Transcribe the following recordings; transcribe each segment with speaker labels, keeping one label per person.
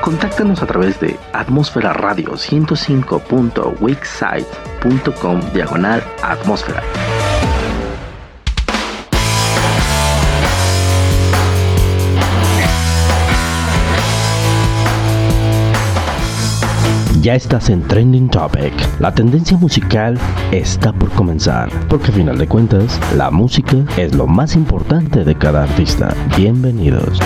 Speaker 1: Contáctanos a través de atmósfera radio 105.wixsite.com diagonal atmósfera. Ya estás en Trending Topic. La tendencia musical está por comenzar, porque a final de cuentas, la música es lo más importante de cada artista. Bienvenidos.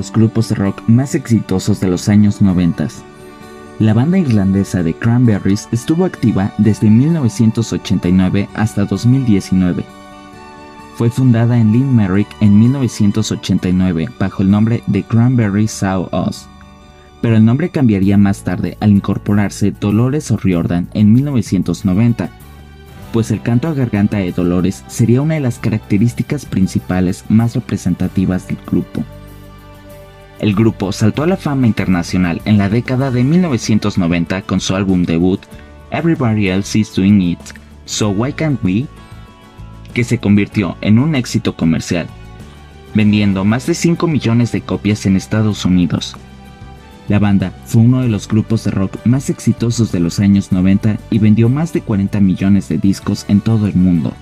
Speaker 2: Los grupos de rock más exitosos de los años 90. La banda irlandesa de Cranberries estuvo activa desde 1989 hasta 2019. Fue fundada en Limerick en 1989 bajo el nombre de Cranberries Saw Us, pero el nombre cambiaría más tarde al incorporarse Dolores O'Riordan en 1990, pues el canto a garganta de Dolores sería una de las características principales más representativas del grupo. El grupo saltó a la fama internacional en la década de 1990 con su álbum debut Everybody Else Is Doing It, So Why Can't We, que se convirtió en un éxito comercial, vendiendo más de 5 millones de copias en Estados Unidos. La banda fue uno de los grupos de rock más exitosos de los años 90 y vendió más de 40 millones de discos en todo el mundo.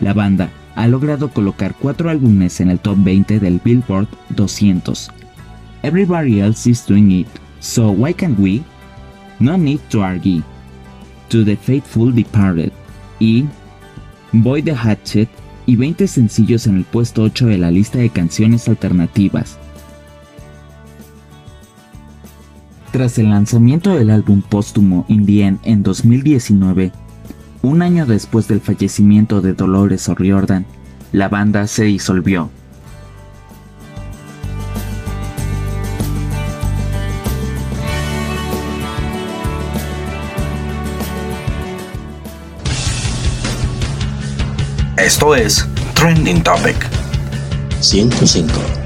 Speaker 2: La banda ha logrado colocar cuatro álbumes en el top 20 del Billboard 200. Everybody else is doing it, so why can't we? No need to argue. To the Faithful Departed y Boy the Hatchet y 20 sencillos en el puesto 8 de la lista de canciones alternativas. Tras el lanzamiento del álbum póstumo Indien en 2019, un año después del fallecimiento de Dolores O'Riordan, la banda se disolvió.
Speaker 1: Esto es Trending Topic 105.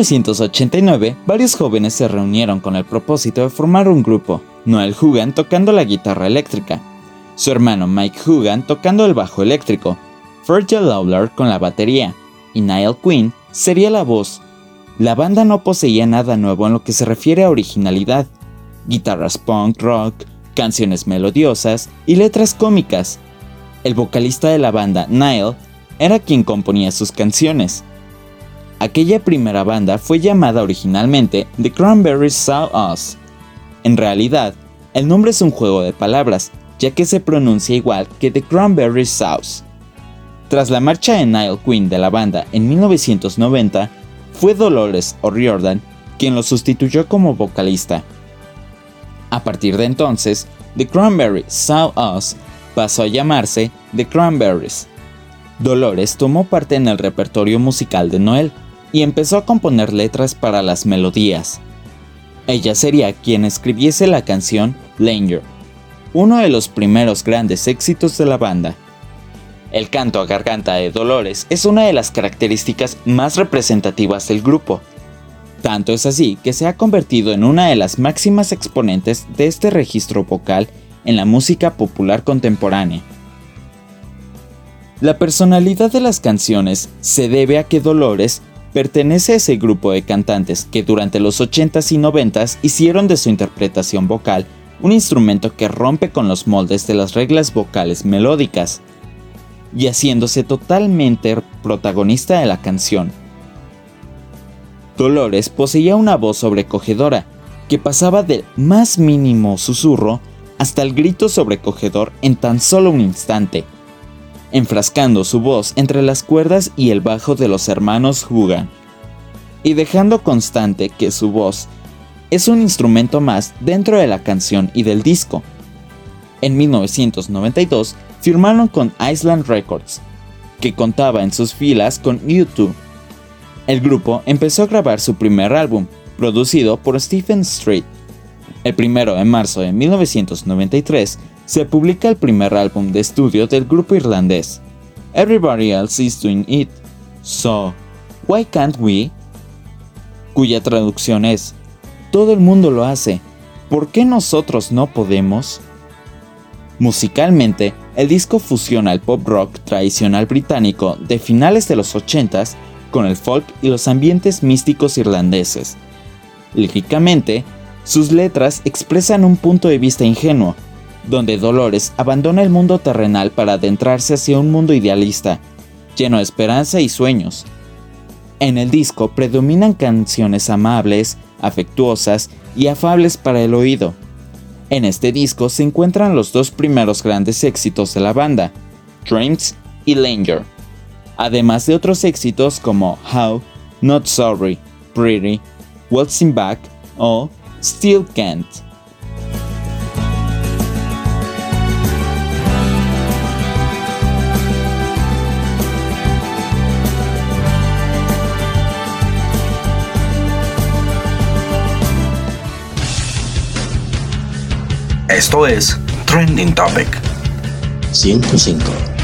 Speaker 2: 1989, varios jóvenes se reunieron con el propósito de formar un grupo, Noel Hugan tocando la guitarra eléctrica, su hermano Mike Hugan tocando el bajo eléctrico, Virgil Lawler con la batería, y Niall Quinn sería la voz. La banda no poseía nada nuevo en lo que se refiere a originalidad, guitarras punk rock, canciones melodiosas y letras cómicas. El vocalista de la banda, Niall, era quien componía sus canciones. Aquella primera banda fue llamada originalmente The Cranberries Saw Us. En realidad, el nombre es un juego de palabras, ya que se pronuncia igual que The Cranberries Sauce. Tras la marcha de Niall Quinn de la banda en 1990, fue Dolores O'Riordan quien lo sustituyó como vocalista. A partir de entonces, The Cranberries Saw Us pasó a llamarse The Cranberries. Dolores tomó parte en el repertorio musical de Noel, y empezó a componer letras para las melodías. Ella sería quien escribiese la canción Langer, uno de los primeros grandes éxitos de la banda. El canto a garganta de Dolores es una de las características más representativas del grupo. Tanto es así que se ha convertido en una de las máximas exponentes de este registro vocal en la música popular contemporánea. La personalidad de las canciones se debe a que Dolores pertenece a ese grupo de cantantes que durante los 80s y 90s hicieron de su interpretación vocal un instrumento que rompe con los moldes de las reglas vocales melódicas, y haciéndose totalmente protagonista de la canción. Dolores poseía una voz sobrecogedora, que pasaba del más mínimo susurro hasta el grito sobrecogedor en tan solo un instante enfrascando su voz entre las cuerdas y el bajo de los hermanos Hugan, y dejando constante que su voz es un instrumento más dentro de la canción y del disco. En 1992 firmaron con Island Records, que contaba en sus filas con YouTube. El grupo empezó a grabar su primer álbum, producido por Stephen Street. El primero de marzo de 1993 se publica el primer álbum de estudio del grupo irlandés. Everybody Else is Doing It, So, Why Can't We? cuya traducción es, Todo el mundo lo hace, ¿por qué nosotros no podemos? Musicalmente, el disco fusiona el pop rock tradicional británico de finales de los 80s con el folk y los ambientes místicos irlandeses. Líricamente, sus letras expresan un punto de vista ingenuo, donde Dolores abandona el mundo terrenal para adentrarse hacia un mundo idealista, lleno de esperanza y sueños. En el disco predominan canciones amables, afectuosas y afables para el oído. En este disco se encuentran los dos primeros grandes éxitos de la banda, Dreams y Langer, además de otros éxitos como How, Not Sorry, Pretty, Waltzing Back o Still Can't.
Speaker 1: Esto es Trending Topic 105.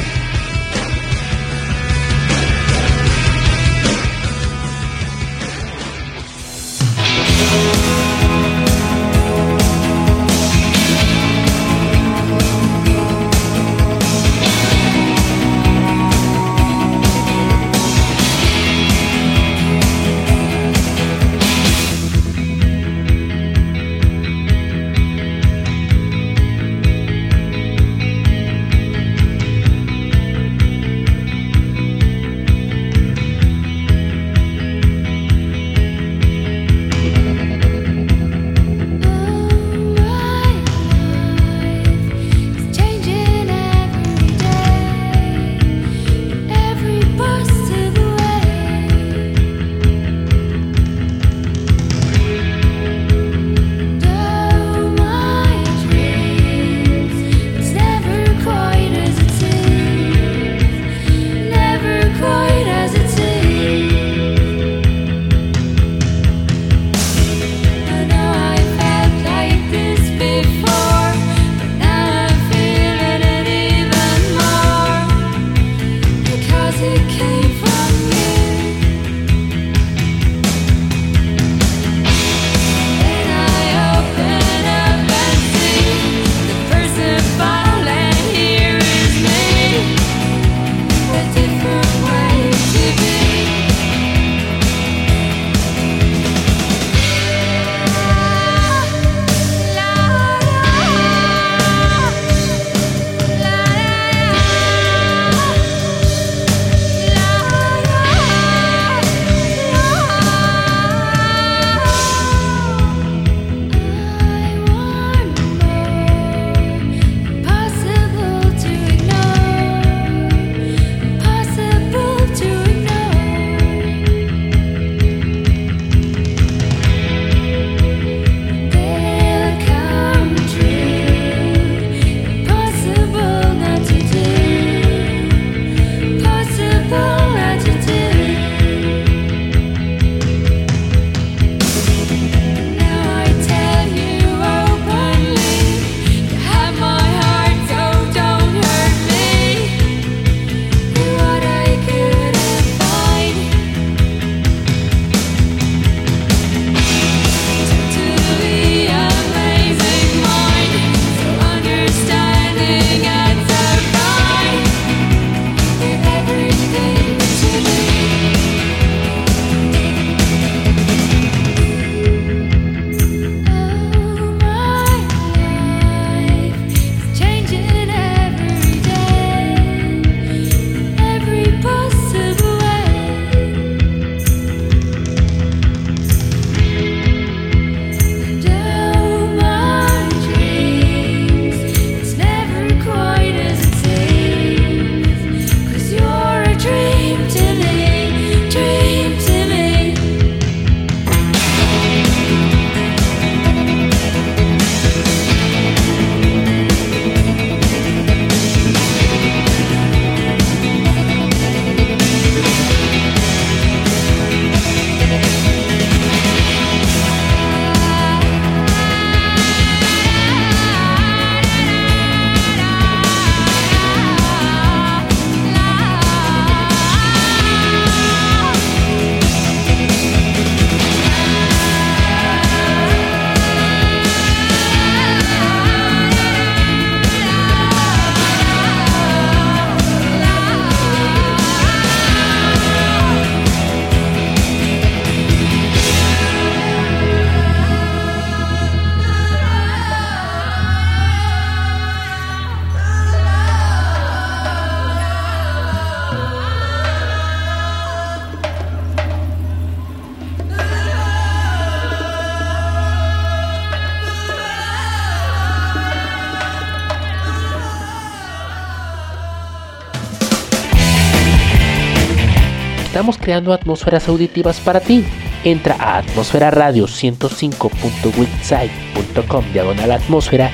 Speaker 3: Creando atmósferas auditivas para ti. Entra a atmosferaradio105.witsite.com diagonal atmósfera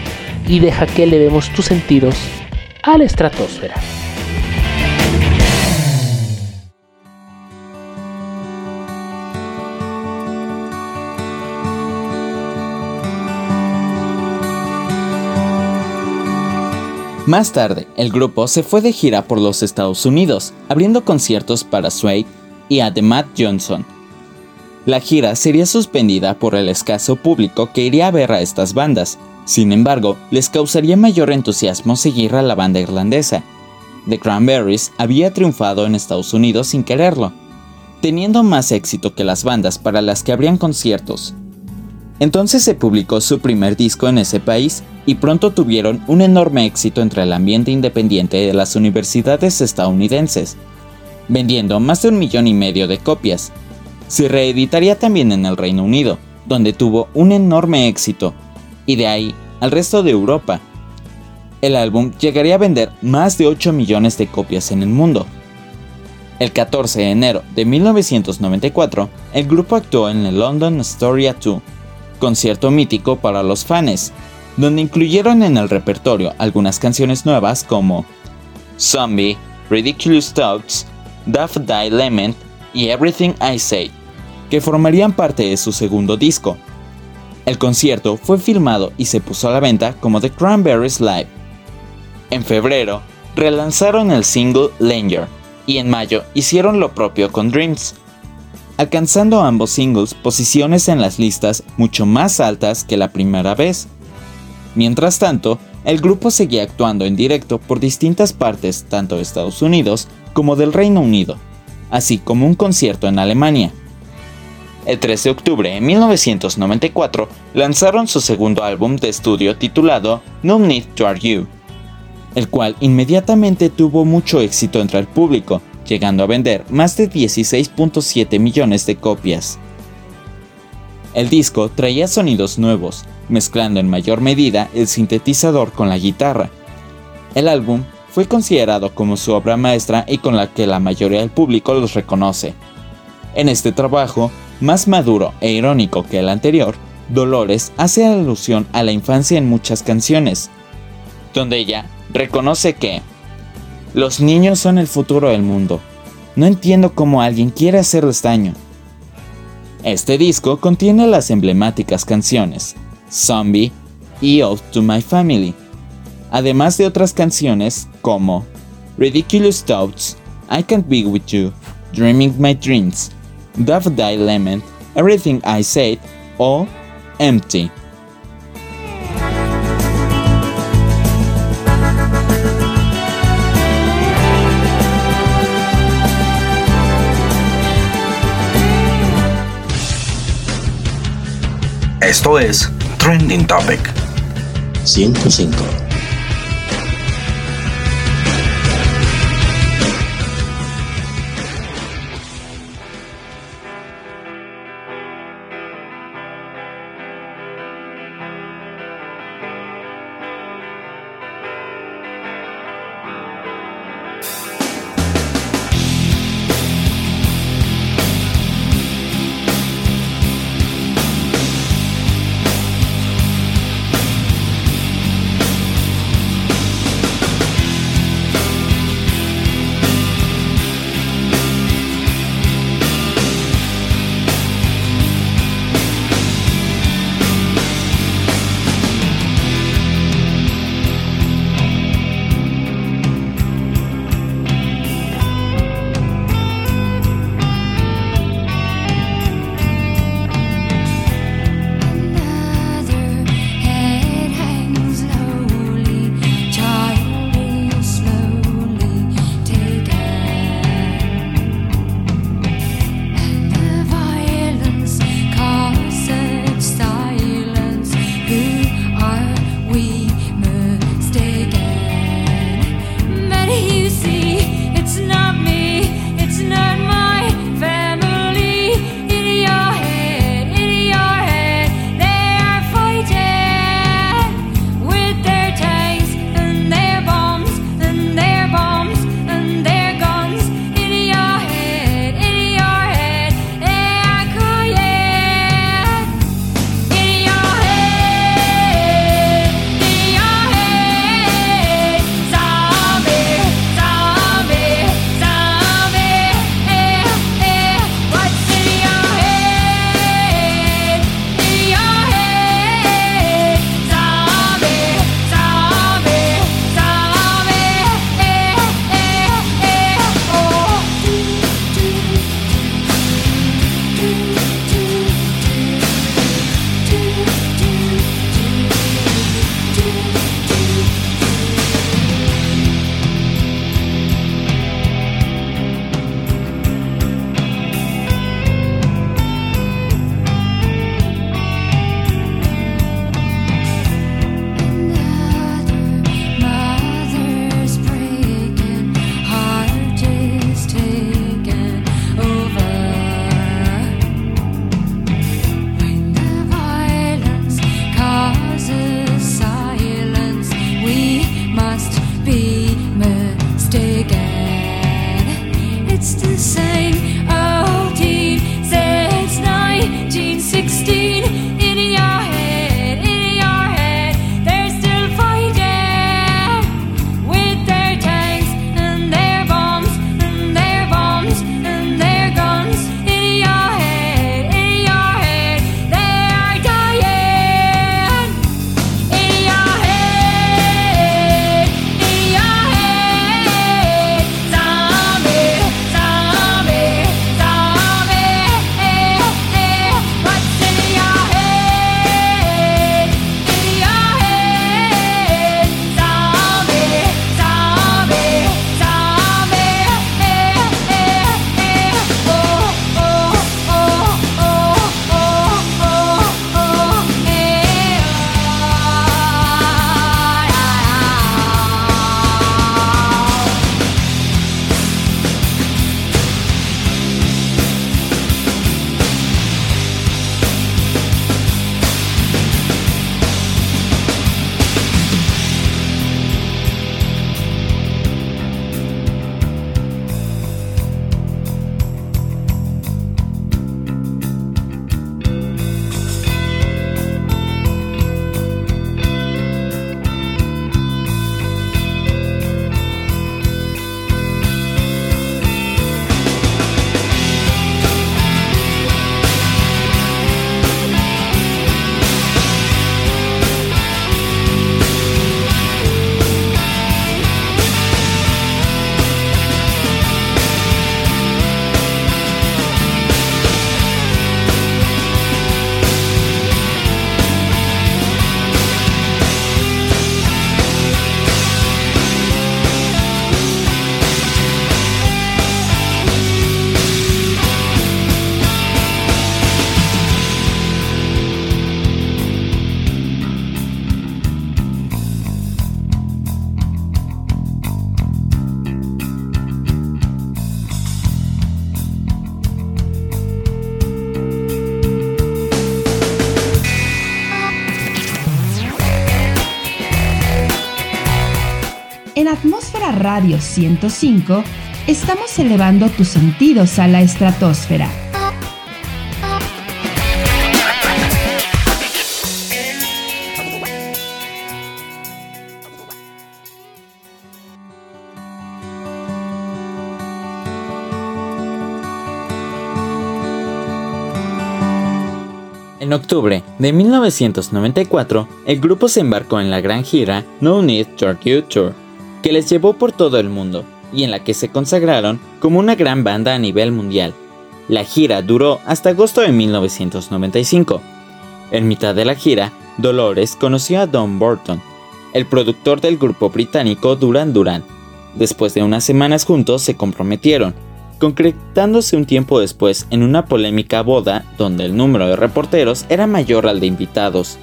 Speaker 3: y deja que elevemos tus sentidos a la estratosfera.
Speaker 2: Más tarde, el grupo se fue de gira por los Estados Unidos, abriendo conciertos para Sway y a The Matt Johnson. La gira sería suspendida por el escaso público que iría a ver a estas bandas, sin embargo, les causaría mayor entusiasmo seguir a la banda irlandesa. The Cranberries había triunfado en Estados Unidos sin quererlo, teniendo más éxito que las bandas para las que habrían conciertos. Entonces se publicó su primer disco en ese país y pronto tuvieron un enorme éxito entre el ambiente independiente de las universidades estadounidenses, vendiendo más de un millón y medio de copias. Se reeditaría también en el Reino Unido, donde tuvo un enorme éxito, y de ahí al resto de Europa. El álbum llegaría a vender más de 8 millones de copias en el mundo. El 14 de enero de 1994, el grupo actuó en el London Astoria 2 concierto mítico para los fans, donde incluyeron en el repertorio algunas canciones nuevas como Zombie, Ridiculous Thoughts, Daft Die Lemon y Everything I Say, que formarían parte de su segundo disco. El concierto fue filmado y se puso a la venta como The Cranberries Live. En febrero, relanzaron el single Langer y en mayo hicieron lo propio con Dreams, alcanzando ambos singles posiciones en las listas mucho más altas que la primera vez. Mientras tanto, el grupo seguía actuando en directo por distintas partes tanto de Estados Unidos como del Reino Unido, así como un concierto en Alemania. El 3 de octubre de 1994 lanzaron su segundo álbum de estudio titulado No Need to Argue, el cual inmediatamente tuvo mucho éxito entre el público, llegando a vender más de 16.7 millones de copias. El disco traía sonidos nuevos, mezclando en mayor medida el sintetizador con la guitarra. El álbum fue considerado como su obra maestra y con la que la mayoría del público los reconoce. En este trabajo, más maduro e irónico que el anterior, Dolores hace alusión a la infancia en muchas canciones, donde ella reconoce que los niños son el futuro del mundo. No entiendo cómo alguien quiere hacerles daño. Este disco contiene las emblemáticas canciones Zombie y Oath to My Family, además de otras canciones como Ridiculous Thoughts, I Can't Be With You, Dreaming My Dreams, Die Lemon, Everything I Said o Empty.
Speaker 1: Esto es Trending Topic 105.
Speaker 4: Atmósfera Radio 105 estamos elevando tus sentidos a la estratosfera.
Speaker 2: En octubre de 1994, el grupo se embarcó en la gran gira No Need Your Tour, que les llevó por todo el mundo y en la que se consagraron como una gran banda a nivel mundial. La gira duró hasta agosto de 1995. En mitad de la gira, Dolores conoció a Don Burton, el productor del grupo británico Duran Duran. Después de unas semanas juntos se comprometieron concretándose un tiempo después en una polémica boda donde el número de reporteros era mayor al de invitados.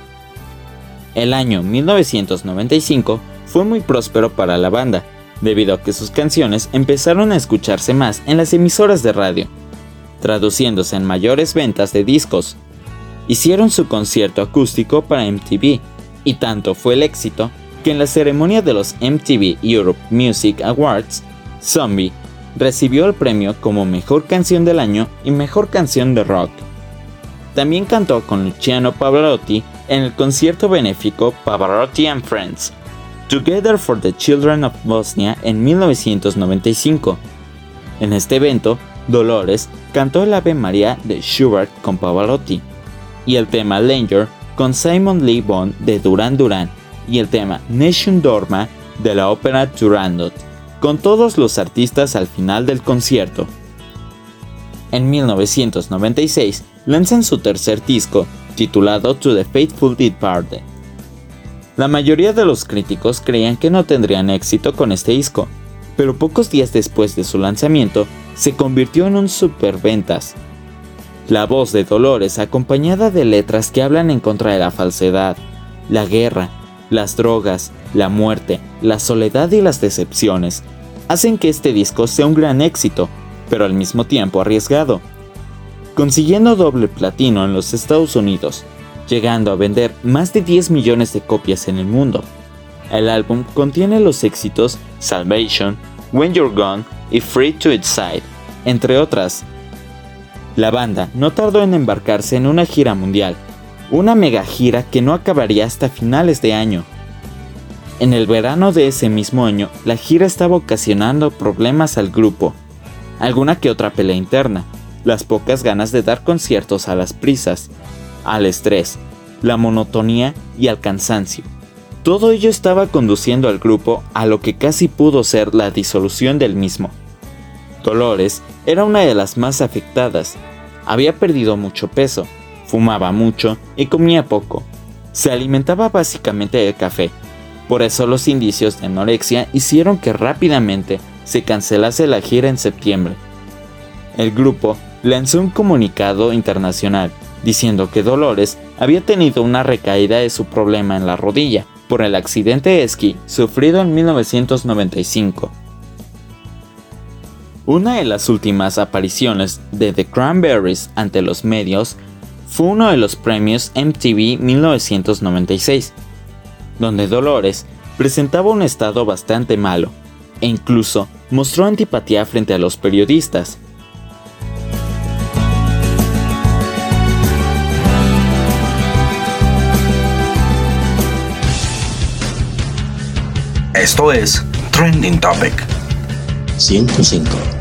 Speaker 2: El año 1995 fue muy próspero para la banda, debido a que sus canciones empezaron a escucharse más en las emisoras de radio, traduciéndose en mayores ventas de discos. Hicieron su concierto acústico para MTV, y tanto fue el éxito que en la ceremonia de los MTV Europe Music Awards, Zombie recibió el premio como Mejor Canción del Año y Mejor Canción de Rock. También cantó con Luciano Pavarotti en el concierto benéfico Pavarotti and Friends, Together for the Children of Bosnia en 1995. En este evento, Dolores cantó el Ave María de Schubert con Pavarotti y el tema Langer con Simon Lee Bond de Duran Duran y el tema Nation Dorma de la ópera Turandot con todos los artistas al final del concierto. En 1996 lanzan su tercer disco, titulado To the Faithful Departed. La mayoría de los críticos creían que no tendrían éxito con este disco, pero pocos días después de su lanzamiento se convirtió en un superventas. La voz de Dolores acompañada de letras que hablan en contra de la falsedad, la guerra, las drogas, la muerte, la soledad y las decepciones hacen que este disco sea un gran éxito, pero al mismo tiempo arriesgado. Consiguiendo doble platino en los Estados Unidos, llegando a vender más de 10 millones de copias en el mundo. El álbum contiene los éxitos Salvation, When You're Gone y Free to Its Side, entre otras. La banda no tardó en embarcarse en una gira mundial, una mega gira que no acabaría hasta finales de año. En el verano de ese mismo año, la gira estaba ocasionando problemas al grupo, alguna que otra pelea interna, las pocas ganas de dar conciertos a las prisas, al estrés, la monotonía y al cansancio. Todo ello estaba conduciendo al grupo a lo que casi pudo ser la disolución del mismo. Dolores era una de las más afectadas. Había perdido mucho peso, fumaba mucho y comía poco. Se alimentaba básicamente de café. Por eso los indicios de anorexia hicieron que rápidamente se cancelase la gira en septiembre. El grupo lanzó un comunicado internacional diciendo que Dolores había tenido una recaída de su problema en la rodilla por el accidente de esquí sufrido en 1995. Una de las últimas apariciones de The Cranberries ante los medios fue uno de los premios MTV 1996, donde Dolores presentaba un estado bastante malo e incluso mostró antipatía frente a los periodistas.
Speaker 1: Esto es Trending Topic
Speaker 5: 105.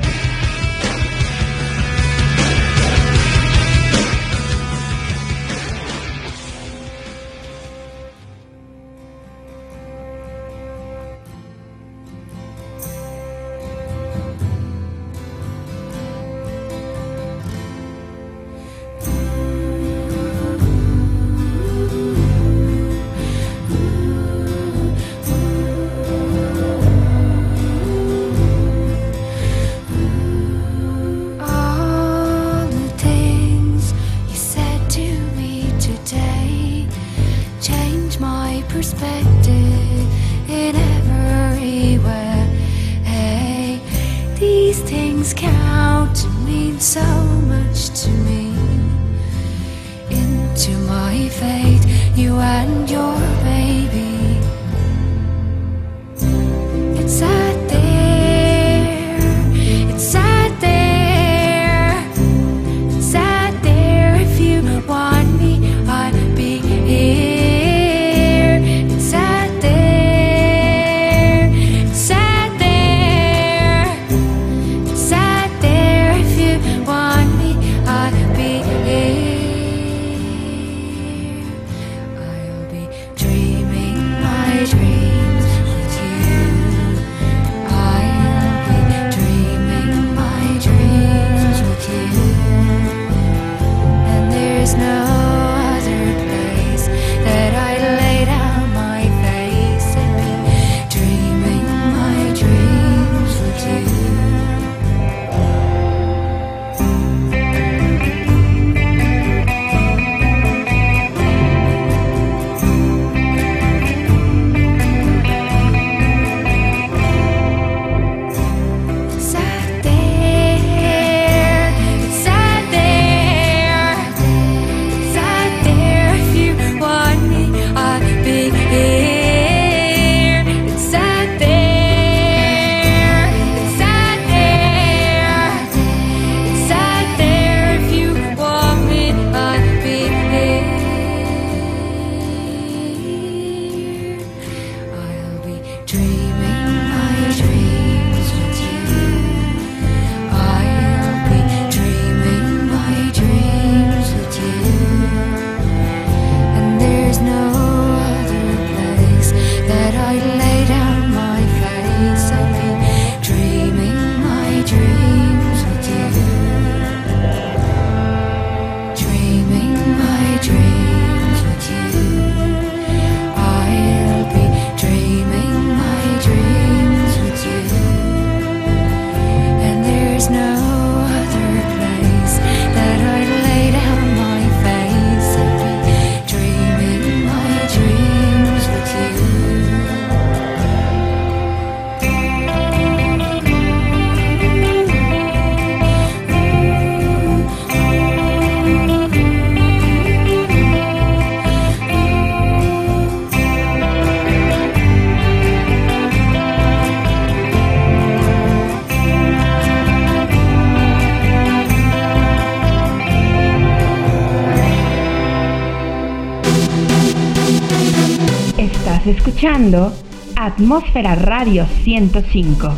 Speaker 6: Estás escuchando Atmósfera Radio 105,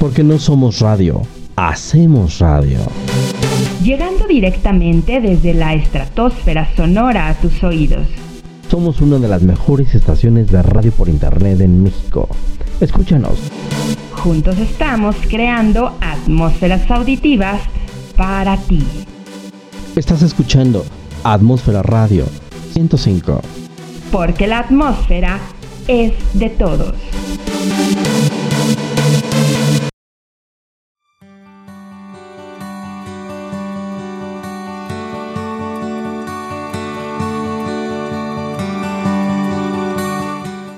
Speaker 1: Porque no somos radio, hacemos radio.
Speaker 6: llegando directamente desde la estratosfera sonora a tus oídos.
Speaker 1: Somos una de las mejores estaciones de radio por internet en México. Escúchanos.
Speaker 6: Juntos estamos creando atmósferas auditivas para ti.
Speaker 1: Estás escuchando Atmósfera Radio 105.
Speaker 6: Porque la atmósfera es de todos.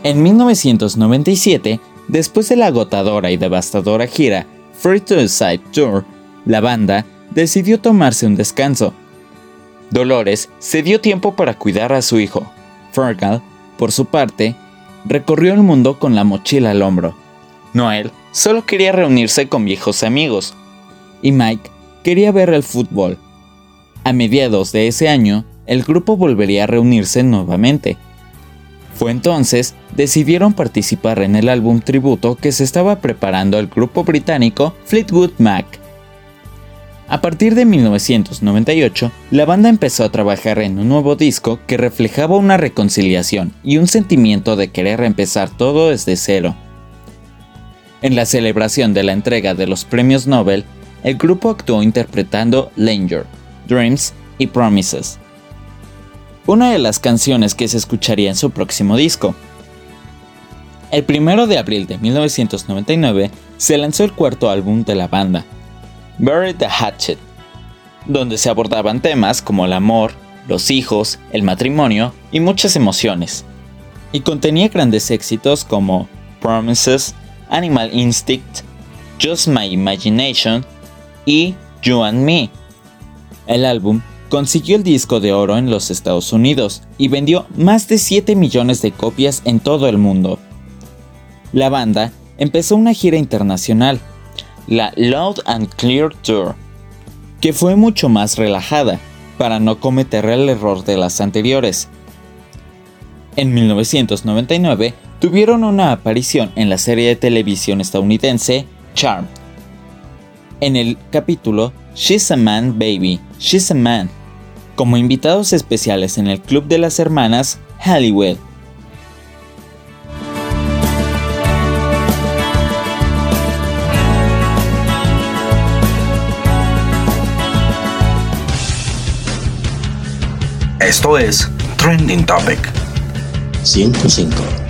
Speaker 2: En 1997, después de la agotadora y devastadora gira Free to Side Tour, la banda decidió tomarse un descanso. Dolores se dio tiempo para cuidar a su hijo. Fergal, por su parte, recorrió el mundo con la mochila al hombro. Noel solo quería reunirse con viejos amigos. Y Mike quería ver el fútbol. A mediados de ese año, el grupo volvería a reunirse nuevamente. Fue entonces decidieron participar en el álbum tributo que se estaba preparando el grupo británico Fleetwood Mac. A partir de 1998, la banda empezó a trabajar en un nuevo disco que reflejaba una reconciliación y un sentimiento de querer empezar todo desde cero. En la celebración de la entrega de los premios Nobel, el grupo actuó interpretando Langer, Dreams y Promises, una de las canciones que se escucharía en su próximo disco. El 1 de abril de 1999 se lanzó el cuarto álbum de la banda, Bury the Hatchet, donde se abordaban temas como el amor, los hijos, el matrimonio y muchas emociones. Y contenía grandes éxitos como Promises, Animal Instinct, Just My Imagination y You and Me. El álbum consiguió el disco de oro en los Estados Unidos y vendió más de 7 millones de copias en todo el mundo. La banda empezó una gira internacional, la Loud and Clear Tour, que fue mucho más relajada para no cometer el error de las anteriores. En 1999 tuvieron una aparición en la serie de televisión estadounidense Charmed. En el capítulo She's a Man Baby, She's a Man, como invitados especiales en el Club de las Hermanas Halliwell.
Speaker 1: Esto es Trending Topic
Speaker 5: 105.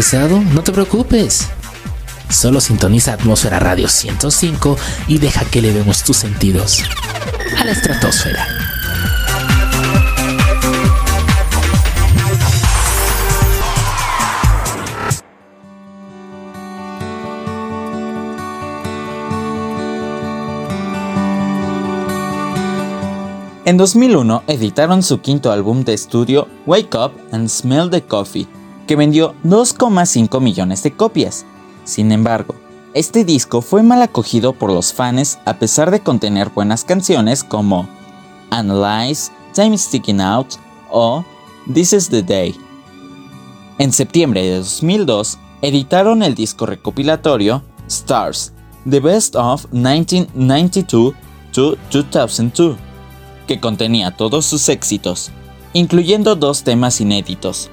Speaker 3: No te preocupes. Solo sintoniza Atmósfera Radio 105 y deja que elevemos tus sentidos a la estratosfera.
Speaker 2: En 2001 editaron su quinto álbum de estudio, Wake Up and Smell the Coffee que vendió 2,5 millones de copias. Sin embargo, este disco fue mal acogido por los fans a pesar de contener buenas canciones como Analyze, Time Sticking Out o This is the Day. En septiembre de 2002, editaron el disco recopilatorio Stars, The Best of 1992 to 2002, que contenía todos sus éxitos, incluyendo dos temas inéditos,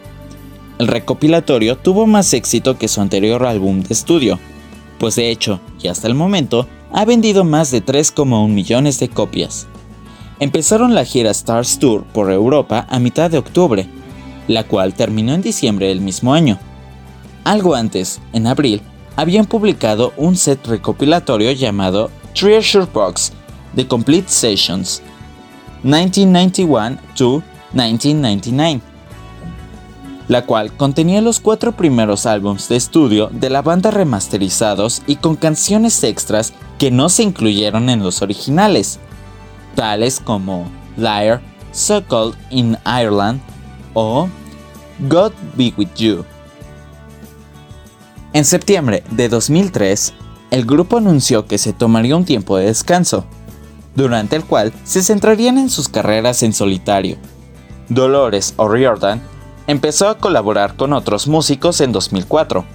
Speaker 2: el recopilatorio tuvo más éxito que su anterior álbum de estudio, pues de hecho, y hasta el momento, ha vendido más de 3,1 millones de copias. Empezaron la gira Stars Tour por Europa a mitad de octubre, la cual terminó en diciembre del mismo año. Algo antes, en abril, habían publicado un set recopilatorio llamado Treasure Box The Complete Sessions 1991 to 1999 la cual contenía los cuatro primeros álbumes de estudio de la banda remasterizados y con canciones extras que no se incluyeron en los originales, tales como Liar, So in Ireland o God Be With You. En septiembre de 2003, el grupo anunció que se tomaría un tiempo de descanso, durante el cual se centrarían en sus carreras en solitario. Dolores O'Riordan empezó a colaborar con otros músicos en 2004.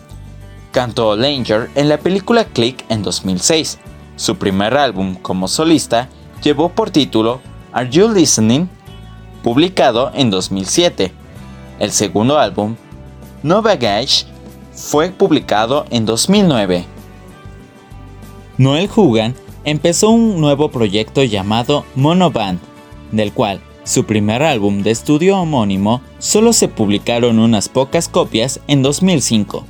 Speaker 2: Cantó Langer en la película Click en 2006. Su primer álbum como solista llevó por título Are You Listening? publicado en 2007. El segundo álbum, No Baggage, fue publicado en 2009. Noel Hugan empezó un nuevo proyecto llamado Monoband, del cual su primer álbum de estudio homónimo solo se publicaron unas pocas copias en 2005.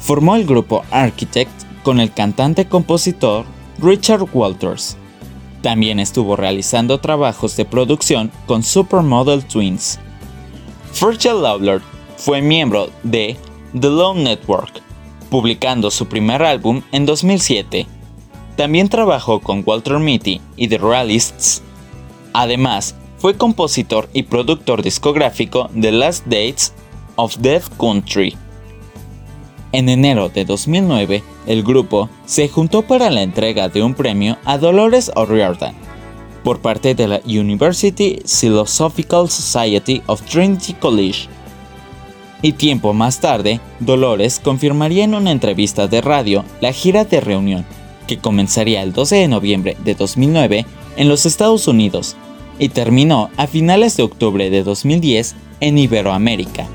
Speaker 2: Formó el grupo Architect con el cantante-compositor Richard Walters. También estuvo realizando trabajos de producción con Supermodel Twins. Virgil Lawler fue miembro de The Lone Network, publicando su primer álbum en 2007. También trabajó con Walter Mitty y The Realists. Además, fue compositor y productor discográfico de Last Dates of Death Country. En enero de 2009, el grupo se juntó para la entrega de un premio a Dolores O'Riordan por parte de la University Philosophical Society of Trinity College. Y tiempo más tarde, Dolores confirmaría en una entrevista de radio la gira de reunión, que comenzaría el 12 de noviembre de 2009 en los Estados Unidos y terminó a finales de octubre de 2010 en Iberoamérica.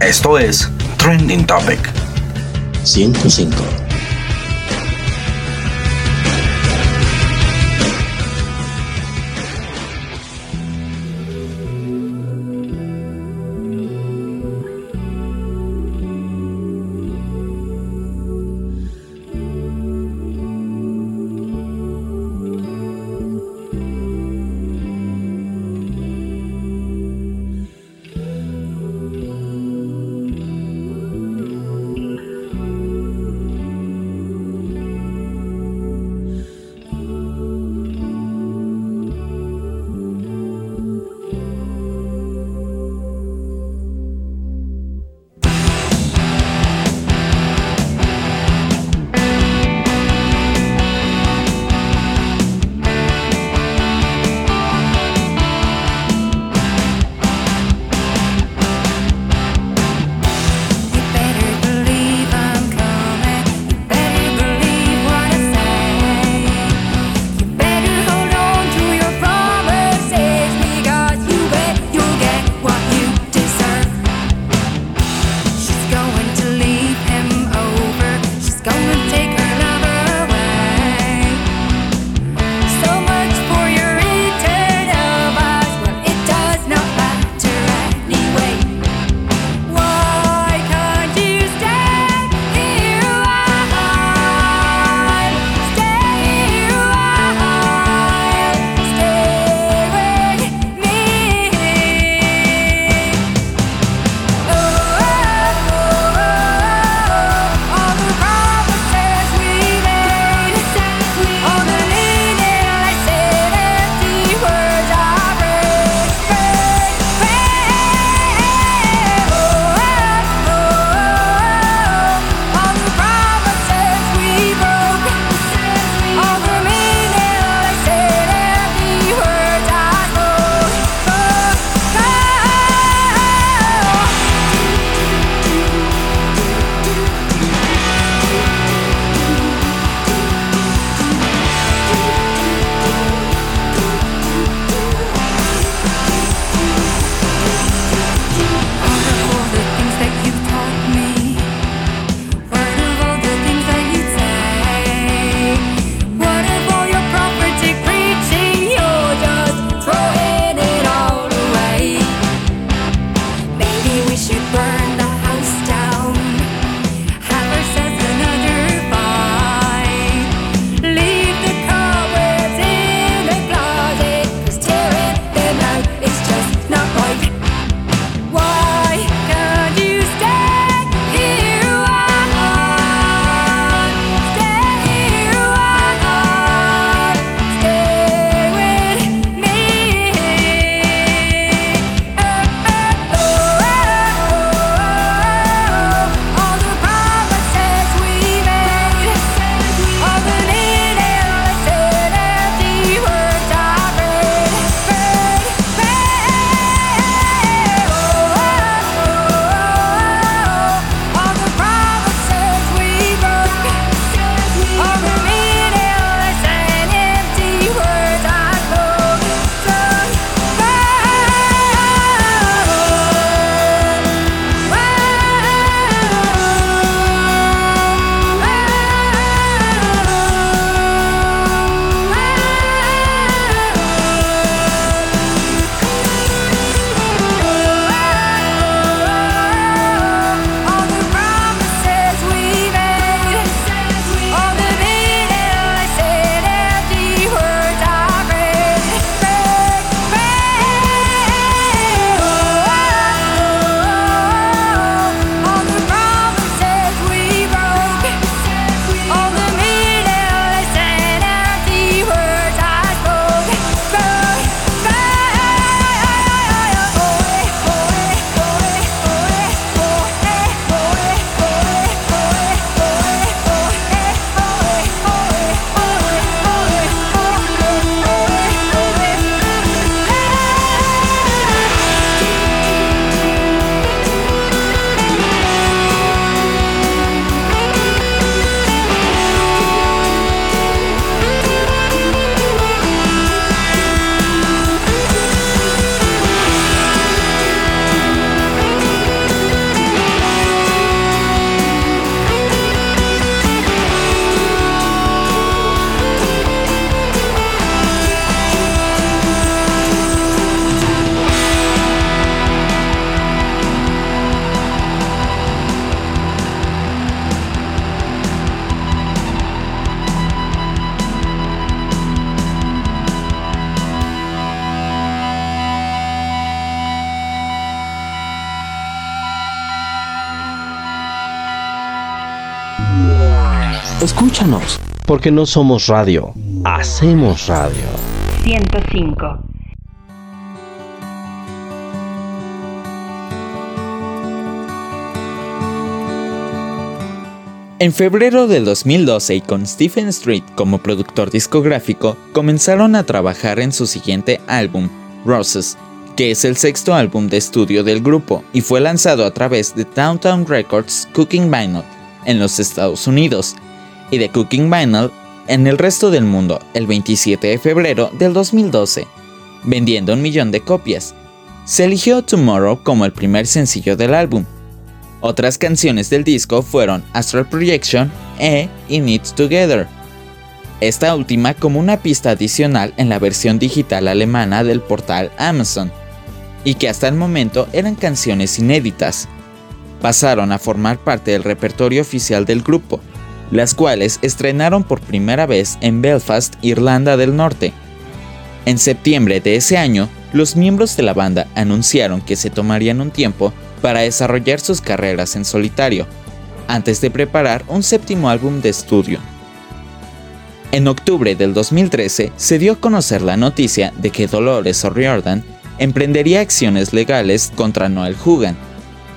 Speaker 1: Esto es Trending Topic.
Speaker 5: 105.
Speaker 1: Porque no somos radio, hacemos radio.
Speaker 6: 105.
Speaker 2: En febrero del 2012 y con Stephen Street como productor discográfico, comenzaron a trabajar en su siguiente álbum, Roses, que es el sexto álbum de estudio del grupo y fue lanzado a través de Downtown Records Cooking Vinyl en los Estados Unidos y de Cooking Vinyl en el resto del mundo el 27 de febrero del 2012, vendiendo un millón de copias. Se eligió Tomorrow como el primer sencillo del álbum. Otras canciones del disco fueron Astral Projection e In It Together. Esta última como una pista adicional en la versión digital alemana del portal Amazon, y que hasta el momento eran canciones inéditas. Pasaron a formar parte del repertorio oficial del grupo, las cuales estrenaron por primera vez en Belfast, Irlanda del Norte. En septiembre de ese año, los miembros de la banda anunciaron que se tomarían un tiempo para desarrollar sus carreras en solitario, antes de preparar un séptimo álbum de estudio. En octubre del 2013 se dio a conocer la noticia de que Dolores O'Riordan emprendería acciones legales contra Noel Hugan,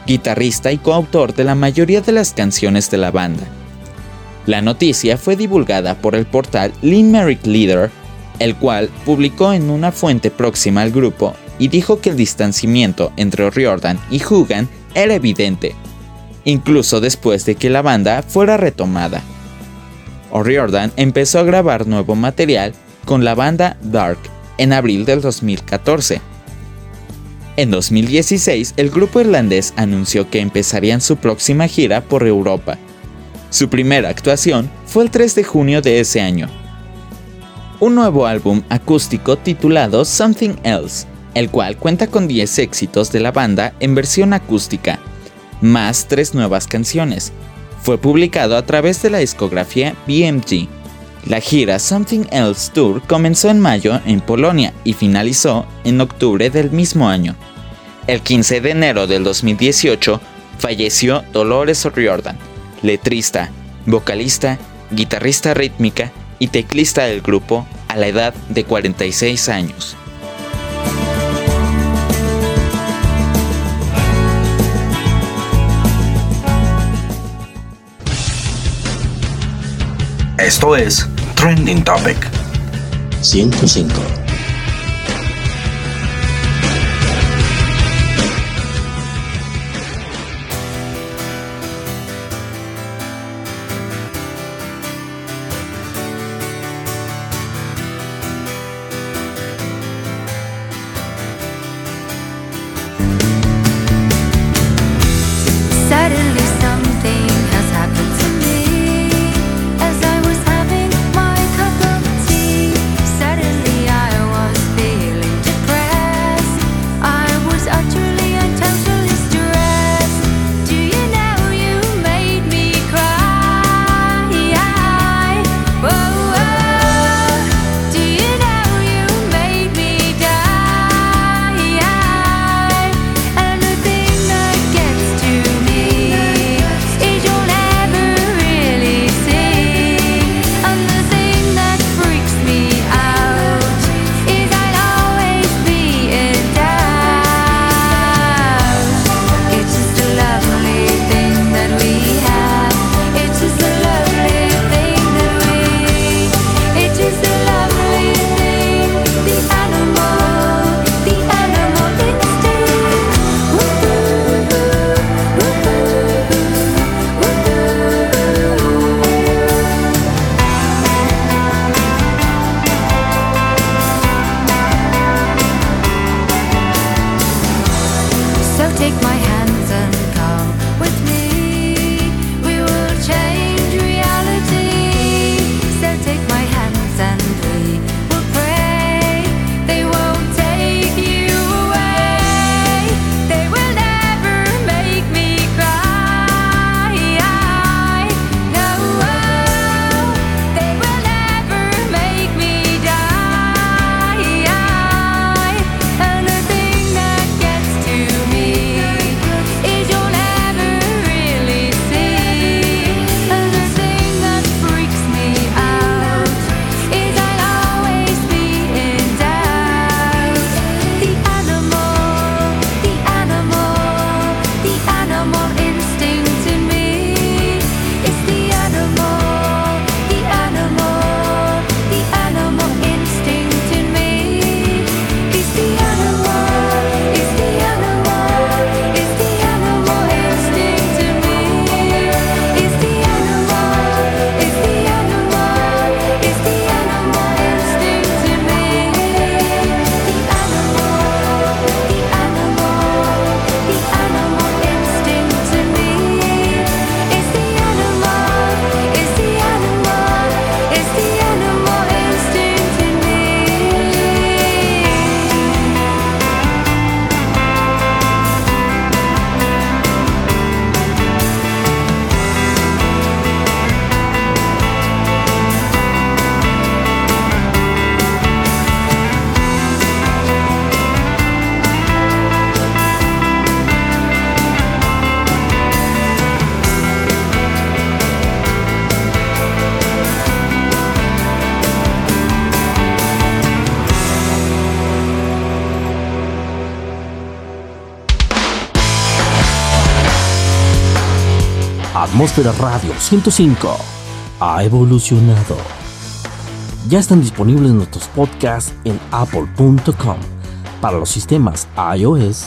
Speaker 2: guitarrista y coautor de la mayoría de las canciones de la banda. La noticia fue divulgada por el portal Limerick Leader, el cual publicó en una fuente próxima al grupo y dijo que el distanciamiento entre O'Riordan y Hugan era evidente, incluso después de que la banda fuera retomada. O'Riordan empezó a grabar nuevo material con la banda Dark en abril del 2014. En 2016, el grupo irlandés anunció que empezarían su próxima gira por Europa. Su primera actuación fue el 3 de junio de ese año. Un nuevo álbum acústico titulado Something Else el cual cuenta con 10 éxitos de la banda en versión acústica, más tres nuevas canciones. Fue publicado a través de la discografía BMG. La gira Something Else Tour comenzó en mayo en Polonia y finalizó en octubre del mismo año. El 15 de enero del 2018 falleció Dolores O'Riordan, letrista, vocalista, guitarrista rítmica y teclista del grupo a la edad de 46 años.
Speaker 1: Esto es Trending Topic.
Speaker 5: 105.
Speaker 1: Atmósfera Radio 105 ha evolucionado. Ya están disponibles nuestros podcasts en apple.com para los sistemas iOS.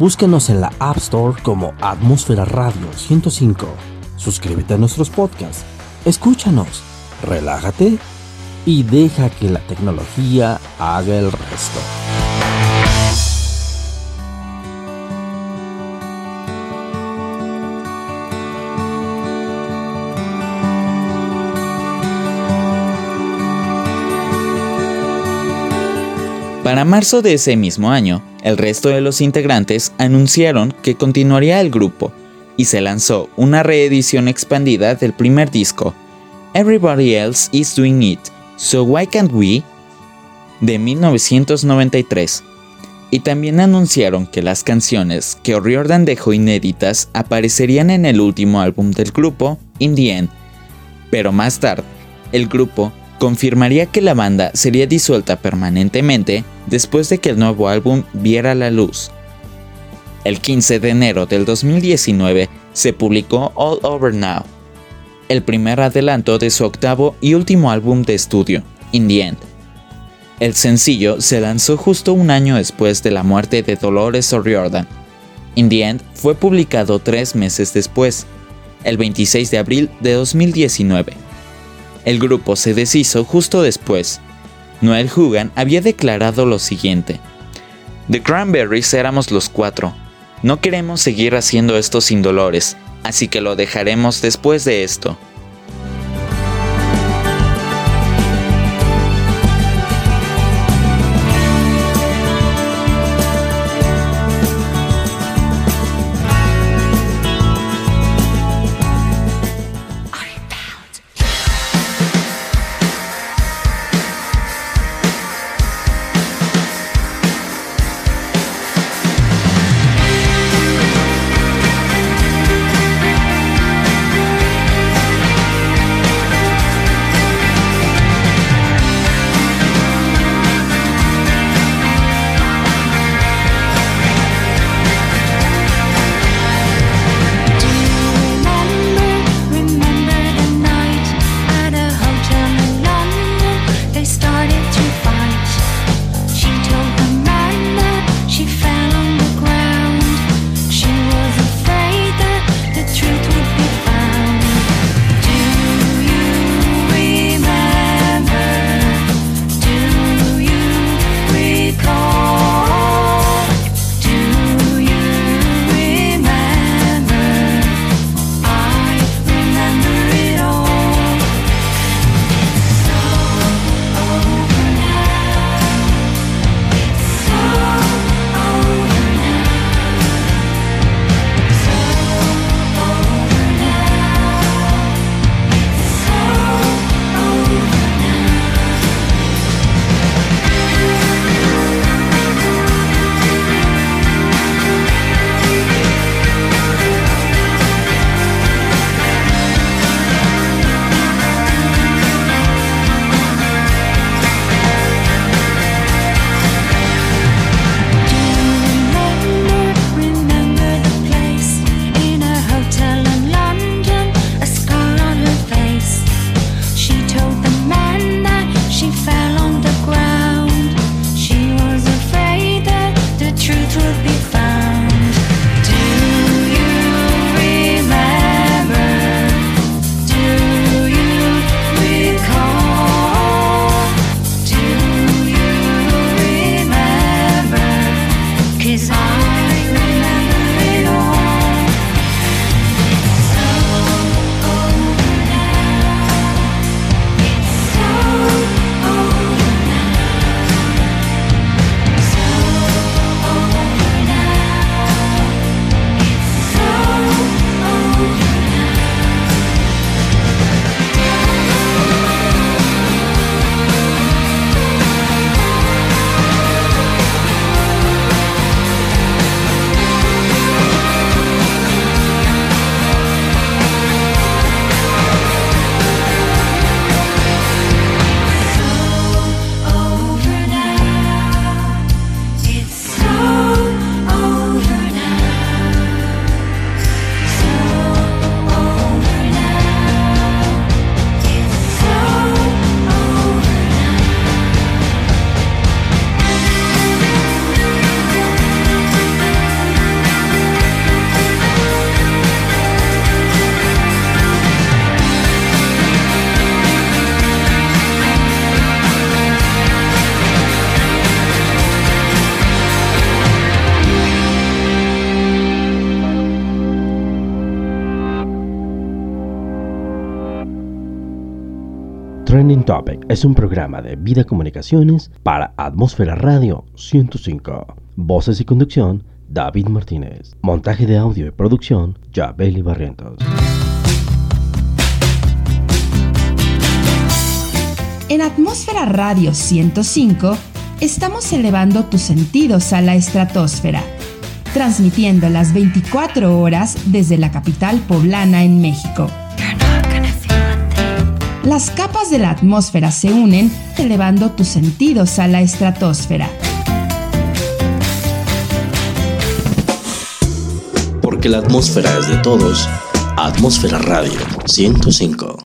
Speaker 1: Búsquenos en la App Store como Atmósfera Radio 105. Suscríbete a nuestros podcasts, escúchanos, relájate y deja que la tecnología haga el resto.
Speaker 2: Para marzo de ese mismo año, el resto de los integrantes anunciaron que continuaría el grupo y se lanzó una reedición expandida del primer disco, Everybody Else Is Doing It, So Why Can't We? de 1993. Y también anunciaron que las canciones que O'Riordan dejó inéditas aparecerían en el último álbum del grupo, In the End. Pero más tarde, el grupo confirmaría que la banda sería disuelta permanentemente después de que el nuevo álbum viera la luz. El 15 de enero del 2019 se publicó All Over Now, el primer adelanto de su octavo y último álbum de estudio, In the End. El sencillo se lanzó justo un año después de la muerte de Dolores O'Riordan. In the End fue publicado tres meses después, el 26 de abril de 2019. El grupo se deshizo justo después. Noel Hugan había declarado lo siguiente. The Cranberries éramos los cuatro. No queremos seguir haciendo esto sin dolores, así que lo dejaremos después de esto.
Speaker 1: Es un programa de vida comunicaciones para Atmósfera Radio 105. Voces y conducción, David Martínez. Montaje de audio y producción, Jabeli Barrientos.
Speaker 4: En Atmósfera Radio 105 estamos elevando tus sentidos a la estratosfera, transmitiendo las 24 horas desde la capital poblana en México. Las capas de la atmósfera se unen, elevando tus sentidos a la estratosfera.
Speaker 5: Porque la atmósfera es de todos, Atmósfera Radio 105.